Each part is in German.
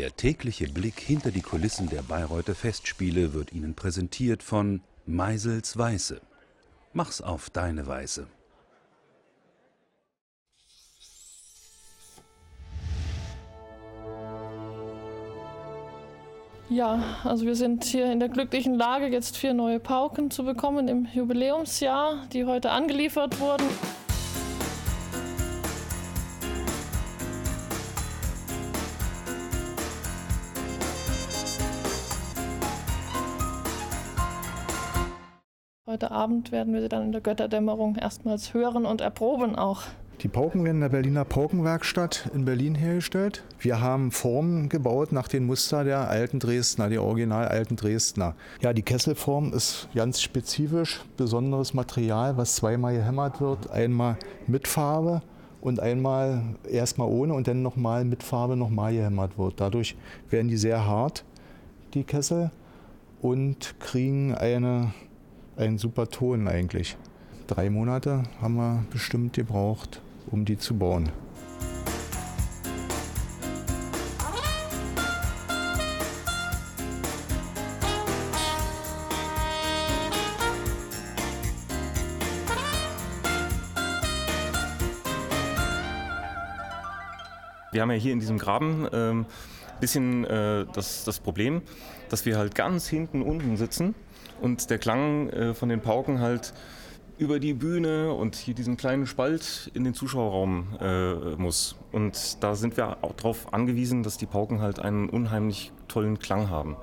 Der tägliche Blick hinter die Kulissen der Bayreuther Festspiele wird Ihnen präsentiert von Meisels Weiße. Mach's auf deine Weise. Ja, also wir sind hier in der glücklichen Lage, jetzt vier neue Pauken zu bekommen im Jubiläumsjahr, die heute angeliefert wurden. Heute Abend werden wir sie dann in der Götterdämmerung erstmals hören und erproben auch. Die Pauken werden in der Berliner Paukenwerkstatt in Berlin hergestellt. Wir haben Formen gebaut nach dem Muster der alten Dresdner, der original alten Dresdner. Ja, die Kesselform ist ganz spezifisch, besonderes Material, was zweimal gehämmert wird. Einmal mit Farbe und einmal erstmal ohne und dann nochmal mit Farbe nochmal gehämmert wird. Dadurch werden die sehr hart, die Kessel, und kriegen eine ein super Ton eigentlich. Drei Monate haben wir bestimmt gebraucht, um die zu bauen. Wir haben ja hier in diesem Graben ähm, bisschen äh, das, das Problem, dass wir halt ganz hinten unten sitzen und der Klang äh, von den Pauken halt über die Bühne und hier diesen kleinen Spalt in den Zuschauerraum äh, muss. Und da sind wir auch darauf angewiesen, dass die Pauken halt einen unheimlich tollen Klang haben.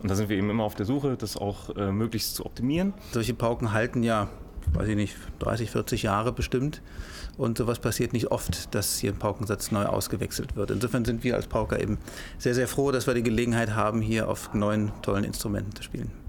Und da sind wir eben immer auf der Suche, das auch äh, möglichst zu optimieren. Solche Pauken halten ja, weiß ich nicht, 30, 40 Jahre bestimmt. Und sowas passiert nicht oft, dass hier ein Paukensatz neu ausgewechselt wird. Insofern sind wir als Pauker eben sehr, sehr froh, dass wir die Gelegenheit haben, hier auf neuen, tollen Instrumenten zu spielen.